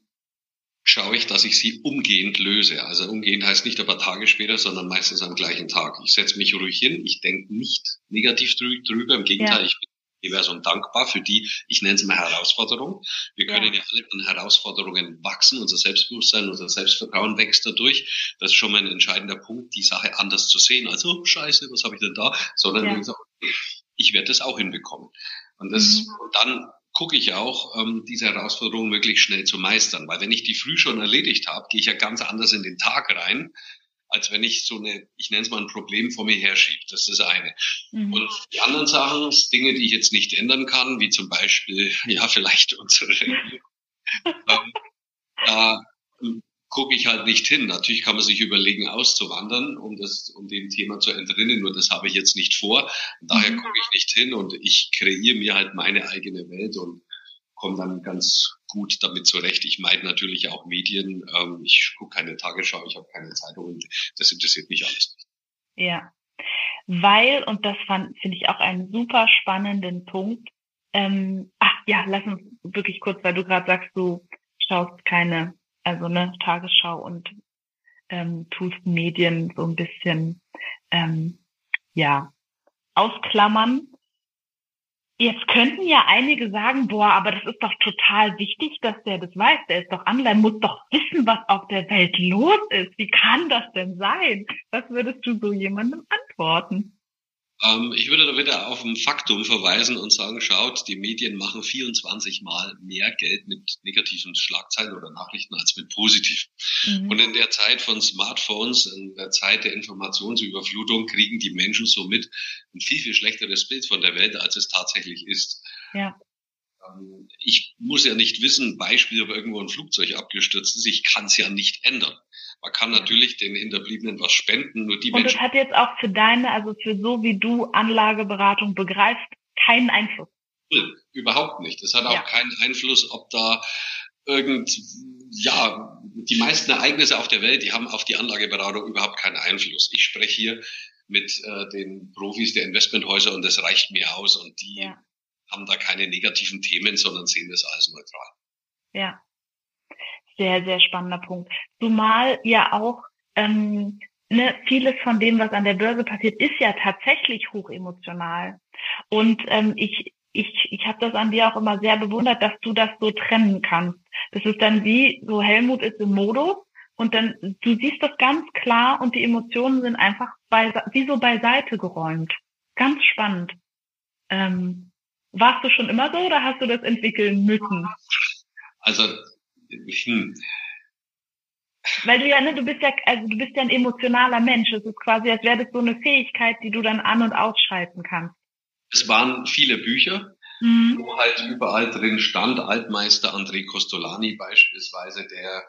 schaue ich, dass ich sie umgehend löse. Also umgehend heißt nicht ein paar Tage später, sondern meistens am gleichen Tag. Ich setze mich ruhig hin, ich denke nicht negativ drüber, im Gegenteil, ja. ich bin Universum dankbar für die, ich nenne es mal Herausforderung. Wir können ja. ja alle an Herausforderungen wachsen, unser Selbstbewusstsein, unser Selbstvertrauen wächst dadurch. Das ist schon mal ein entscheidender Punkt, die Sache anders zu sehen. Also, oh, scheiße, was habe ich denn da? Sondern ja. ich werde das auch hinbekommen. Und das, mhm. und dann gucke ich auch, ähm, diese Herausforderung wirklich schnell zu meistern. Weil wenn ich die früh schon erledigt habe, gehe ich ja ganz anders in den Tag rein, als wenn ich so eine, ich nenne es mal ein Problem vor mir herschiebe. Das ist das eine. Mhm. Und die anderen Sachen, Dinge, die ich jetzt nicht ändern kann, wie zum Beispiel, <laughs> ja, vielleicht unsere <laughs> ähm, da gucke ich halt nicht hin. Natürlich kann man sich überlegen, auszuwandern, um das, um dem Thema zu entrinnen, nur das habe ich jetzt nicht vor. Daher mhm. gucke ich nicht hin und ich kreiere mir halt meine eigene Welt und komme dann ganz gut damit zurecht. Ich meide natürlich auch Medien. Ähm, ich gucke keine Tagesschau, ich habe keine Zeitung. Das interessiert mich alles nicht. Ja, weil, und das finde ich auch einen super spannenden Punkt. Ähm, ach ja, lass uns wirklich kurz, weil du gerade sagst, du schaust keine also ne, Tagesschau und ähm, tust Medien so ein bisschen ähm, ja ausklammern. Jetzt könnten ja einige sagen, boah, aber das ist doch total wichtig, dass der das weiß. Der ist doch online, muss doch wissen, was auf der Welt los ist. Wie kann das denn sein? Was würdest du so jemandem antworten? Ähm, ich würde da wieder auf ein Faktum verweisen und sagen, schaut, die Medien machen 24 Mal mehr Geld mit negativen Schlagzeilen oder Nachrichten als mit positiven. Mhm. Und in der Zeit von Smartphones, in der Zeit der Informationsüberflutung, kriegen die Menschen somit ein viel, viel schlechteres Bild von der Welt, als es tatsächlich ist. Ja. ähm, ich muss ja nicht wissen, Beispiel, ob irgendwo ein Flugzeug abgestürzt ist. Ich kann es ja nicht ändern. Man kann natürlich den Hinterbliebenen was spenden, nur die Und Menschen. das hat jetzt auch für deine, also für so wie du Anlageberatung begreifst, keinen Einfluss. Überhaupt nicht. Es hat auch ja. keinen Einfluss, ob da irgend, ja, die meisten Ereignisse auf der Welt, die haben auf die Anlageberatung überhaupt keinen Einfluss. Ich spreche hier mit äh, den Profis der Investmenthäuser und das reicht mir aus und die ja. haben da keine negativen Themen, sondern sehen das als neutral. Ja, sehr, sehr spannender Punkt. Zumal ja auch ähm, ne, vieles von dem, was an der Börse passiert, ist ja tatsächlich hochemotional. Und ähm, ich, ich, ich habe das an dir auch immer sehr bewundert, dass du das so trennen kannst. Das ist dann wie, so Helmut ist im Modus und dann, du siehst das ganz klar und die Emotionen sind einfach bei, wie so beiseite geräumt. Ganz spannend. Ähm, warst du schon immer so oder hast du das entwickeln müssen? Also, hm. Weil du ja, ne, du bist ja, also du bist ja ein emotionaler Mensch. Es ist quasi, als wäre das so eine Fähigkeit, die du dann an- und ausschalten kannst. Es waren viele Bücher, mhm. wo halt überall drin stand, Altmeister André Costolani beispielsweise, der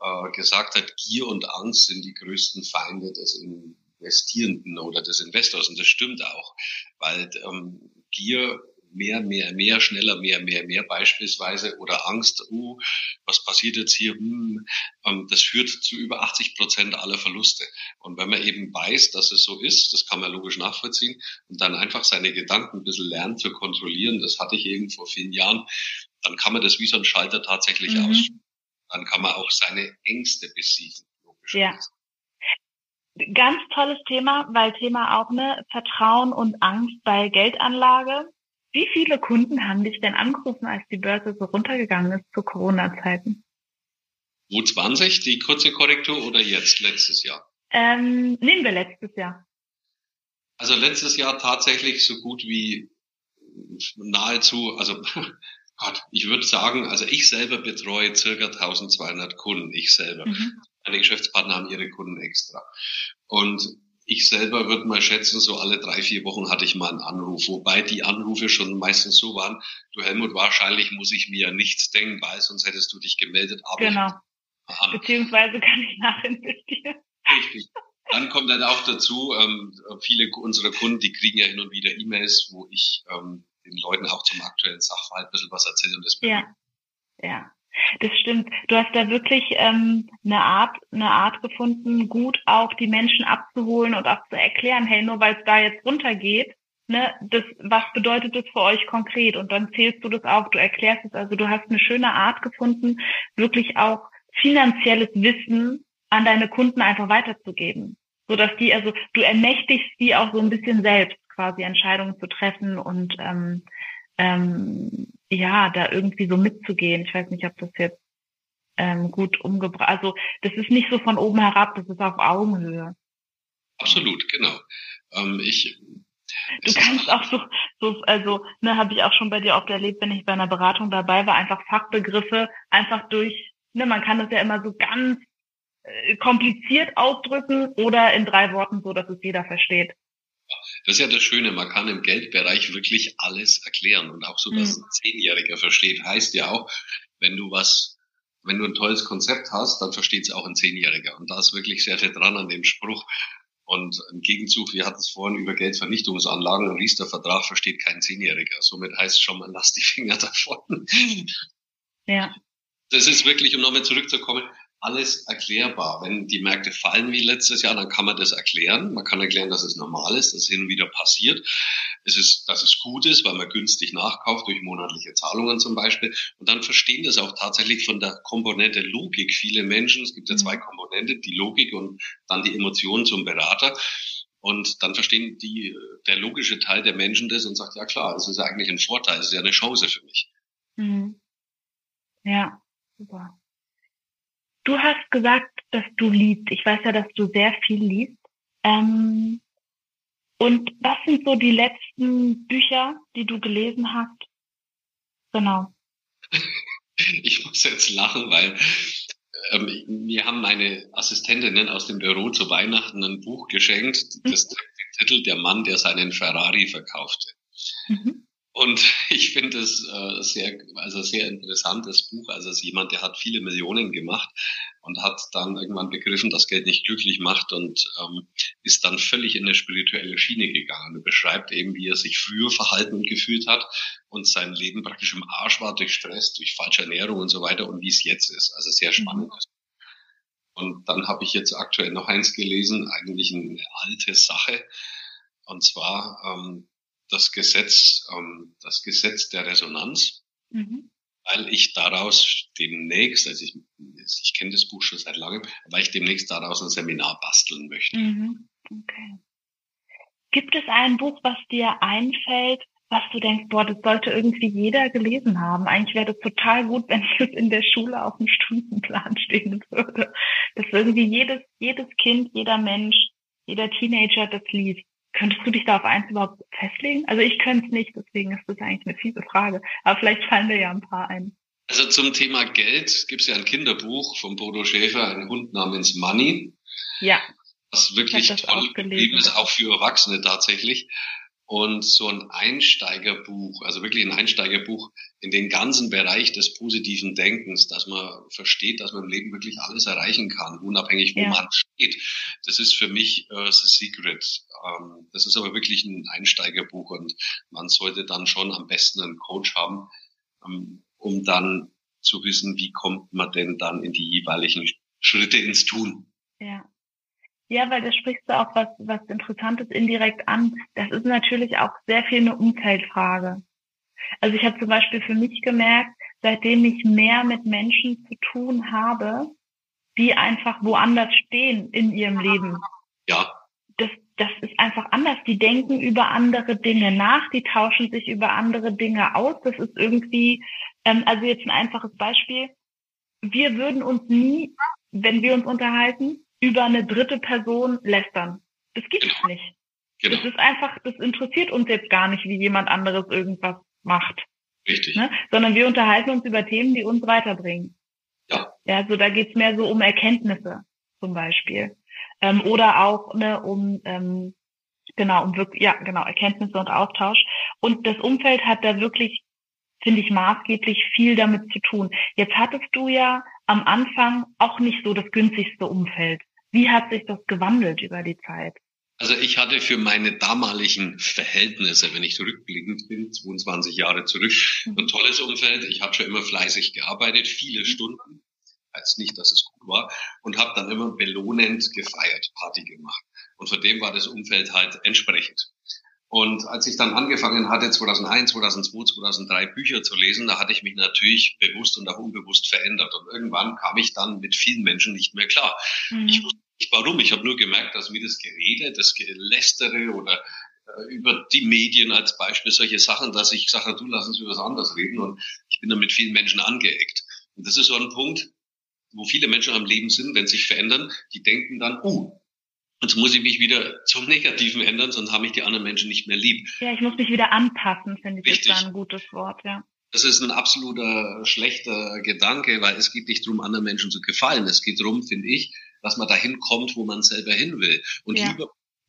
äh, gesagt hat, Gier und Angst sind die größten Feinde des Investierenden oder des Investors. Und das stimmt auch, weil ähm, Gier mehr, mehr, mehr, schneller, mehr, mehr, mehr beispielsweise oder Angst, uh, was passiert jetzt hier, hm, ähm, das führt zu über 80 Prozent aller Verluste. Und wenn man eben weiß, dass es so ist, das kann man logisch nachvollziehen und dann einfach seine Gedanken ein bisschen lernt zu kontrollieren, das hatte ich eben vor vielen Jahren, dann kann man das wie so ein Schalter tatsächlich mhm. aus. Dann kann man auch seine Ängste besiegen. Ja. Ganz tolles Thema, weil Thema auch ne Vertrauen und Angst bei Geldanlage. Wie viele Kunden haben dich denn angerufen, als die Börse so runtergegangen ist zu Corona-Zeiten? 2020, die kurze Korrektur oder jetzt, letztes Jahr? Ähm, nehmen wir letztes Jahr. Also letztes Jahr tatsächlich so gut wie nahezu, also <laughs> Gott, ich würde sagen, also ich selber betreue circa 1200 Kunden, ich selber. Mhm. Meine Geschäftspartner haben ihre Kunden extra. Und ich selber würde mal schätzen, so alle drei, vier Wochen hatte ich mal einen Anruf, wobei die Anrufe schon meistens so waren, du Helmut, wahrscheinlich muss ich mir ja nichts denken, weil sonst hättest du dich gemeldet. Aber genau. Beziehungsweise kann ich nachinvestieren. Richtig. Dann kommt dann auch dazu, ähm, viele unserer Kunden, die kriegen ja hin und wieder E-Mails, wo ich ähm, den Leuten auch zum aktuellen Sachverhalt ein bisschen was erzähle und das Ja, ja. Das stimmt. Du hast da wirklich ähm, eine Art, eine Art gefunden, gut auch die Menschen abzuholen und auch zu erklären, hey, nur weil es da jetzt runtergeht, ne, das, was bedeutet das für euch konkret? Und dann zählst du das auch, du erklärst es. Also du hast eine schöne Art gefunden, wirklich auch finanzielles Wissen an deine Kunden einfach weiterzugeben. So dass die, also du ermächtigst die auch so ein bisschen selbst quasi Entscheidungen zu treffen und ähm, ähm, ja, da irgendwie so mitzugehen. Ich weiß nicht, ob das jetzt ähm, gut umgebracht. Also das ist nicht so von oben herab, das ist auf Augenhöhe. Absolut, genau. Ähm, ich Du kannst auch so, so also ne, habe ich auch schon bei dir oft erlebt, wenn ich bei einer Beratung dabei war, einfach Fachbegriffe einfach durch, ne, man kann das ja immer so ganz äh, kompliziert ausdrücken oder in drei Worten so, dass es jeder versteht. Das ist ja das Schöne, man kann im Geldbereich wirklich alles erklären und auch so, dass mhm. ein Zehnjähriger versteht, heißt ja auch, wenn du was, wenn du ein tolles Konzept hast, dann versteht es auch ein Zehnjähriger. Und da ist wirklich sehr viel dran an dem Spruch. Und im Gegenzug, wir hatten es vorhin über Geldvernichtungsanlagen, ein Riester-Vertrag versteht kein Zehnjähriger. Somit heißt es schon mal, lass die Finger davon. <laughs> Ja. Das ist wirklich, um nochmal zurückzukommen, alles erklärbar. Wenn die Märkte fallen wie letztes Jahr, dann kann man das erklären. Man kann erklären, dass es normal ist, dass es hin und wieder passiert. Es ist, dass es gut ist, weil man günstig nachkauft durch monatliche Zahlungen zum Beispiel. Und dann verstehen das auch tatsächlich von der Komponente Logik viele Menschen. Es gibt ja zwei mhm. Komponenten, die Logik und dann die Emotionen zum Berater. Und dann verstehen die, der logische Teil der Menschen das und sagt, ja klar, es ist eigentlich ein Vorteil, es ist ja eine Chance für mich. Mhm. Ja, super. Du hast gesagt, dass du liest. Ich weiß ja, dass du sehr viel liest. Ähm, und was sind so die letzten Bücher, die du gelesen hast? Genau. <laughs> Ich muss jetzt lachen, weil ähm, mir haben meine Assistentinnen aus dem Büro zu Weihnachten ein Buch geschenkt. Das trägt den Titel Der Mann, der seinen Ferrari verkaufte. Mhm. Und <laughs> ich finde es äh, sehr, also sehr interessantes Buch. Also es ist jemand, der hat viele Millionen gemacht und hat dann irgendwann begriffen, dass Geld nicht glücklich macht und ähm, ist dann völlig in eine spirituelle Schiene gegangen. Er beschreibt eben, wie er sich früher verhalten und gefühlt hat und sein Leben praktisch im Arsch war durch Stress, durch falsche Ernährung und so weiter und wie es jetzt ist. Also sehr mhm. spannend. Mhm. Und dann habe ich jetzt aktuell noch eins gelesen, eigentlich eine alte Sache. Und zwar ähm, das Gesetz, ähm, das Gesetz der Resonanz, mhm. weil ich daraus demnächst, also ich, ich kenne das Buch schon seit langem, weil ich demnächst daraus ein Seminar basteln möchte. Mhm. Okay. Gibt es ein Buch, was dir einfällt, was du denkst, boah, das sollte irgendwie jeder gelesen haben. Eigentlich wäre das total gut, wenn es in der Schule auf dem Stundenplan <laughs> stehen würde. Dass irgendwie jedes, jedes Kind, jeder Mensch, jeder Teenager das liest. Könntest du dich da auf eins überhaupt festlegen? Also ich könnte es nicht, deswegen ist das eigentlich eine fiese Frage. Aber vielleicht fallen dir ja ein paar ein. Also zum Thema Geld gibt es ja ein Kinderbuch von Bodo Schäfer, ein Hund namens Money. Ja. Was wirklich toll geblieben ist, auch für Erwachsene tatsächlich und so ein Einsteigerbuch, also wirklich ein Einsteigerbuch in den ganzen Bereich des positiven Denkens, dass man versteht, dass man im Leben wirklich alles erreichen kann, unabhängig wo ja. man steht. Das ist für mich äh, The Secret. Ähm, das ist aber wirklich ein Einsteigerbuch und man sollte dann schon am besten einen Coach haben, ähm, um dann zu wissen, wie kommt man denn dann in die jeweiligen Schritte ins Tun. Ja. Ja, weil das sprichst du auch was, was Interessantes indirekt an. Das ist natürlich auch sehr viel eine Umfeldfrage. Also ich habe zum Beispiel für mich gemerkt, seitdem ich mehr mit Menschen zu tun habe, die einfach woanders stehen in ihrem Leben. Ja. Das, das ist einfach anders. Die denken über andere Dinge nach, die tauschen sich über andere Dinge aus. Das ist irgendwie, ähm, also jetzt ein einfaches Beispiel. Wir würden uns nie, wenn wir uns unterhalten, über eine dritte Person lästern. Das gibt es genau. nicht. Genau. Das ist einfach, das interessiert uns jetzt gar nicht, wie jemand anderes irgendwas macht. Richtig. Ne? Sondern wir unterhalten uns über Themen, die uns weiterbringen. Ja. Ja, also da geht's mehr so um Erkenntnisse zum Beispiel. Ähm, oder auch ne, um ähm, genau, um wirklich, ja, genau, Erkenntnisse und Austausch. Und das Umfeld hat da wirklich, finde ich, maßgeblich viel damit zu tun. Jetzt hattest du ja am Anfang auch nicht so das günstigste Umfeld. Wie hat sich das gewandelt über die Zeit? Also ich hatte für meine damaligen Verhältnisse, wenn ich zurückblickend bin, 22 Jahre zurück, mhm. ein tolles Umfeld. Ich habe schon immer fleißig gearbeitet, viele mhm. Stunden. Heißt nicht, dass es gut war. Und habe dann immer belohnend gefeiert, Party gemacht. Und von dem war das Umfeld halt entsprechend. Und als ich dann angefangen hatte, 2001, 2002, 2003 Bücher zu lesen, da hatte ich mich natürlich bewusst und auch unbewusst verändert. Und irgendwann kam ich dann mit vielen Menschen nicht mehr klar. Mhm. Ich wusste nicht warum. Ich habe nur gemerkt, dass mir das Gerede, das Gelästere oder äh, über die Medien als Beispiel solche Sachen, dass ich gesagt habe, du lass uns über was anderes reden. Und ich bin dann mit vielen Menschen angeeckt. Und das ist so ein Punkt, wo viele Menschen am Leben sind, wenn sie sich verändern, die denken dann, uh, Jetzt muss ich mich wieder zum Negativen ändern, sonst haben mich die anderen Menschen nicht mehr lieb. Ja, ich muss mich wieder anpassen, finde ich Richtig. jetzt ein gutes Wort, ja. Das ist ein absoluter schlechter Gedanke, weil es geht nicht darum, anderen Menschen zu gefallen. Es geht darum, finde ich, dass man dahin kommt, wo man selber hin will. Und ja. lieber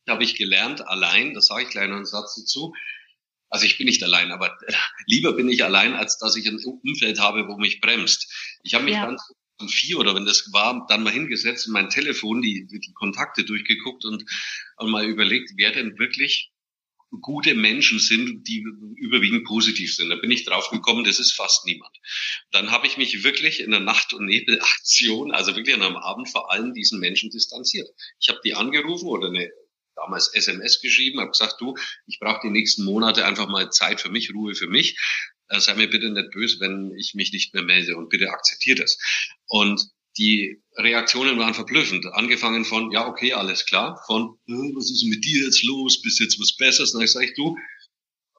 habe ich gelernt, allein, das sage ich gleich noch einen Satz dazu, also ich bin nicht allein, aber <laughs> lieber bin ich allein, als dass ich ein Umfeld habe, wo mich bremst. Ich habe mich ja. ganz vier oder wenn das war, dann mal hingesetzt und mein Telefon, die, die Kontakte durchgeguckt und, und mal überlegt, wer denn wirklich gute Menschen sind, die überwiegend positiv sind. Da bin ich drauf gekommen, das ist fast niemand. Dann habe ich mich wirklich in der Nacht- und Nebelaktion, also wirklich an einem Abend vor allem diesen Menschen distanziert. Ich habe die angerufen oder eine damals SMS geschrieben, habe gesagt, du, ich brauche die nächsten Monate einfach mal Zeit für mich, Ruhe für mich sei mir bitte nicht böse, wenn ich mich nicht mehr melde und bitte akzeptiert es. Und die Reaktionen waren verblüffend. Angefangen von, ja, okay, alles klar, von, was ist mit dir jetzt los, bist jetzt was Besseres? Und dann sage ich, du,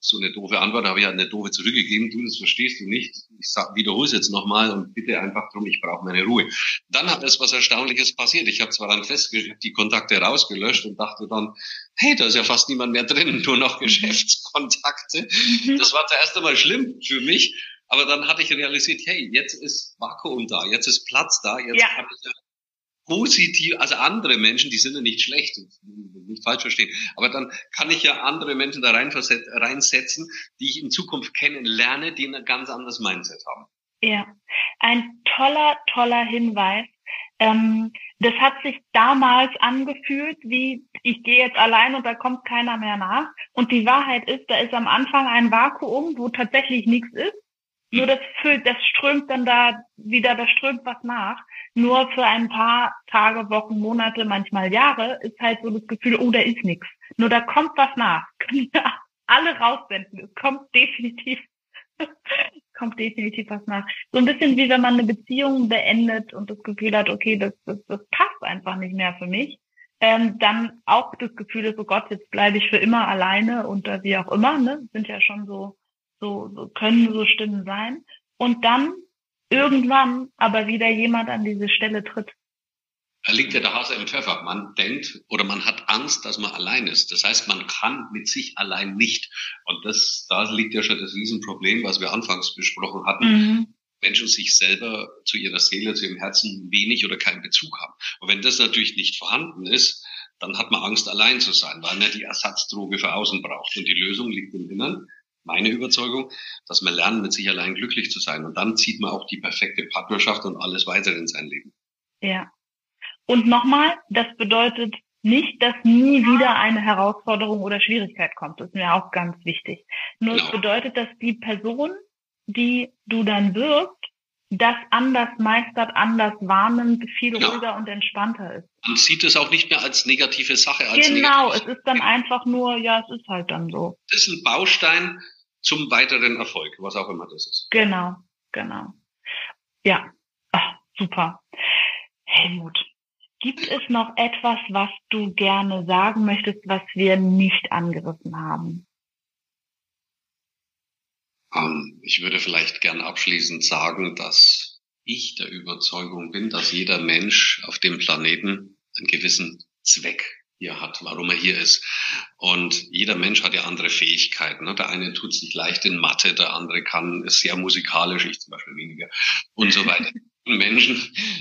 so eine doofe Antwort, habe ich halt eine doofe zurückgegeben, du, das verstehst du nicht. Ich wiederhole es jetzt nochmal und bitte einfach drum, ich brauche meine Ruhe. Dann hat es was Erstaunliches passiert. Ich habe zwar dann festgestellt, die Kontakte rausgelöscht und dachte dann, hey, da ist ja fast niemand mehr drin, <laughs> nur noch mhm. Geschäftskontakte. Mhm. Das war zuerst einmal schlimm für mich, aber dann hatte ich realisiert, hey, jetzt ist Vakuum da, jetzt ist Platz da, jetzt ja. kann ich positiv, also andere Menschen, die sind ja nicht schlecht, nicht falsch verstehen, aber dann kann ich ja andere Menschen da reinsetzen, die ich in Zukunft kennenlerne, die ein ganz anderes Mindset haben. Ja, ein toller, toller Hinweis. Ähm, das hat sich damals angefühlt, wie ich gehe jetzt allein und da kommt keiner mehr nach. Und die Wahrheit ist, da ist am Anfang ein Vakuum, wo tatsächlich nichts ist. Nur das füllt, das strömt dann da wieder, da strömt was nach. Nur für ein paar Tage, Wochen, Monate, manchmal Jahre ist halt so das Gefühl, oh, da ist nichts. Nur da kommt was nach. <laughs> Können wir alle raussenden. Es kommt definitiv <laughs> kommt definitiv was nach. So ein bisschen wie wenn man eine Beziehung beendet und das Gefühl hat, okay, das, das, das passt einfach nicht mehr für mich. Ähm, dann auch das Gefühl ist, oh Gott, jetzt bleibe ich für immer alleine und äh, wie auch immer, ne? Sind ja schon so, so, so, können so Stimmen sein. Und dann irgendwann aber wieder jemand an diese Stelle tritt da liegt ja der Hase im Pfeffer. Man denkt oder man hat Angst, dass man allein ist. Das heißt, man kann mit sich allein nicht. Und das, da liegt ja schon das Riesenproblem, was wir anfangs besprochen hatten. Mhm. Menschen sich selber zu ihrer Seele, zu ihrem Herzen wenig oder keinen Bezug haben. Und wenn das natürlich nicht vorhanden ist, dann hat man Angst, allein zu sein, weil man die Ersatzdroge für außen braucht. Und die Lösung liegt im Innern. Meine Überzeugung, dass man lernt, mit sich allein glücklich zu sein. Und dann zieht man auch die perfekte Partnerschaft und alles weitere in sein Leben. Ja, und nochmal, das bedeutet nicht, dass nie wieder eine Herausforderung oder Schwierigkeit kommt. Das ist mir auch ganz wichtig. Nur es genau. bedeutet, dass die Person, die du dann wirst, das anders meistert, anders wahrnimmt, viel genau. ruhiger und entspannter ist. Man sieht es auch nicht mehr als negative Sache. Als genau, es ist dann einfach nur, ja, es ist halt dann so. Das ist ein Baustein zum weiteren Erfolg, was auch immer das ist. Genau, genau. Ja, Ach, super. Helmut, Gibt es noch etwas, was du gerne sagen möchtest, was wir nicht angerissen haben? Ähm, ich würde vielleicht gern abschließend sagen, dass ich der Überzeugung bin, dass jeder Mensch auf dem Planeten einen gewissen Zweck hier hat, warum er hier ist. Und jeder Mensch hat ja andere Fähigkeiten. Ne? Der eine tut sich leicht in Mathe, der andere kann, ist sehr musikalisch, ich zum Beispiel weniger und so weiter. <laughs> Menschen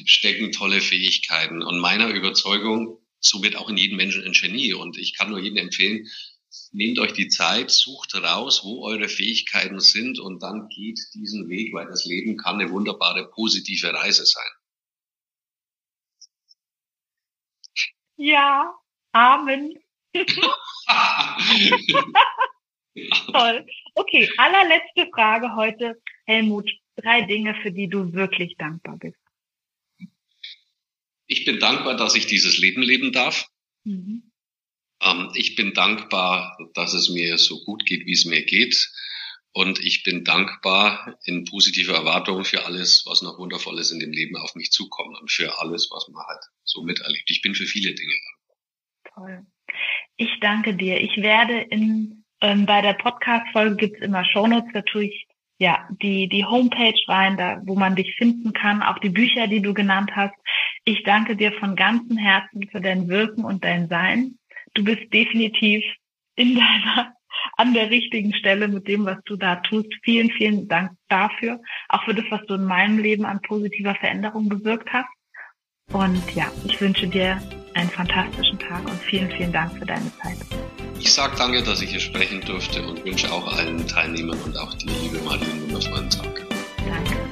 stecken tolle Fähigkeiten. Und meiner Überzeugung, somit auch in jedem Menschen ein Genie. Und ich kann nur jedem empfehlen, nehmt euch die Zeit, sucht raus, wo eure Fähigkeiten sind und dann geht diesen Weg, weil das Leben kann eine wunderbare, positive Reise sein. Ja, Amen. <laughs> Toll. Okay, allerletzte Frage heute, Helmut drei Dinge, für die du wirklich dankbar bist? Ich bin dankbar, dass ich dieses Leben leben darf. Mhm. Ähm, ich bin dankbar, dass es mir so gut geht, wie es mir geht. Und ich bin dankbar in positiver Erwartung für alles, was noch Wundervolles in dem Leben auf mich zukommt und für alles, was man halt so miterlebt. Ich bin für viele Dinge dankbar. Toll. Ich danke dir. Ich werde in, ähm, bei der Podcast-Folge gibt's immer Shownotes, da tue ja, die, die Homepage rein, da, wo man dich finden kann, auch die Bücher, die du genannt hast. Ich danke dir von ganzem Herzen für dein Wirken und dein Sein. Du bist definitiv in deiner, an der richtigen Stelle mit dem, was du da tust. Vielen, vielen Dank dafür. Auch für das, was du in meinem Leben an positiver Veränderung bewirkt hast. Und ja, ich wünsche dir einen fantastischen Tag und vielen, vielen Dank für deine Zeit. Ich sage danke, dass ich hier sprechen durfte und wünsche auch allen Teilnehmern und auch dir, liebe Marie, einen wundervollen Tag. Danke.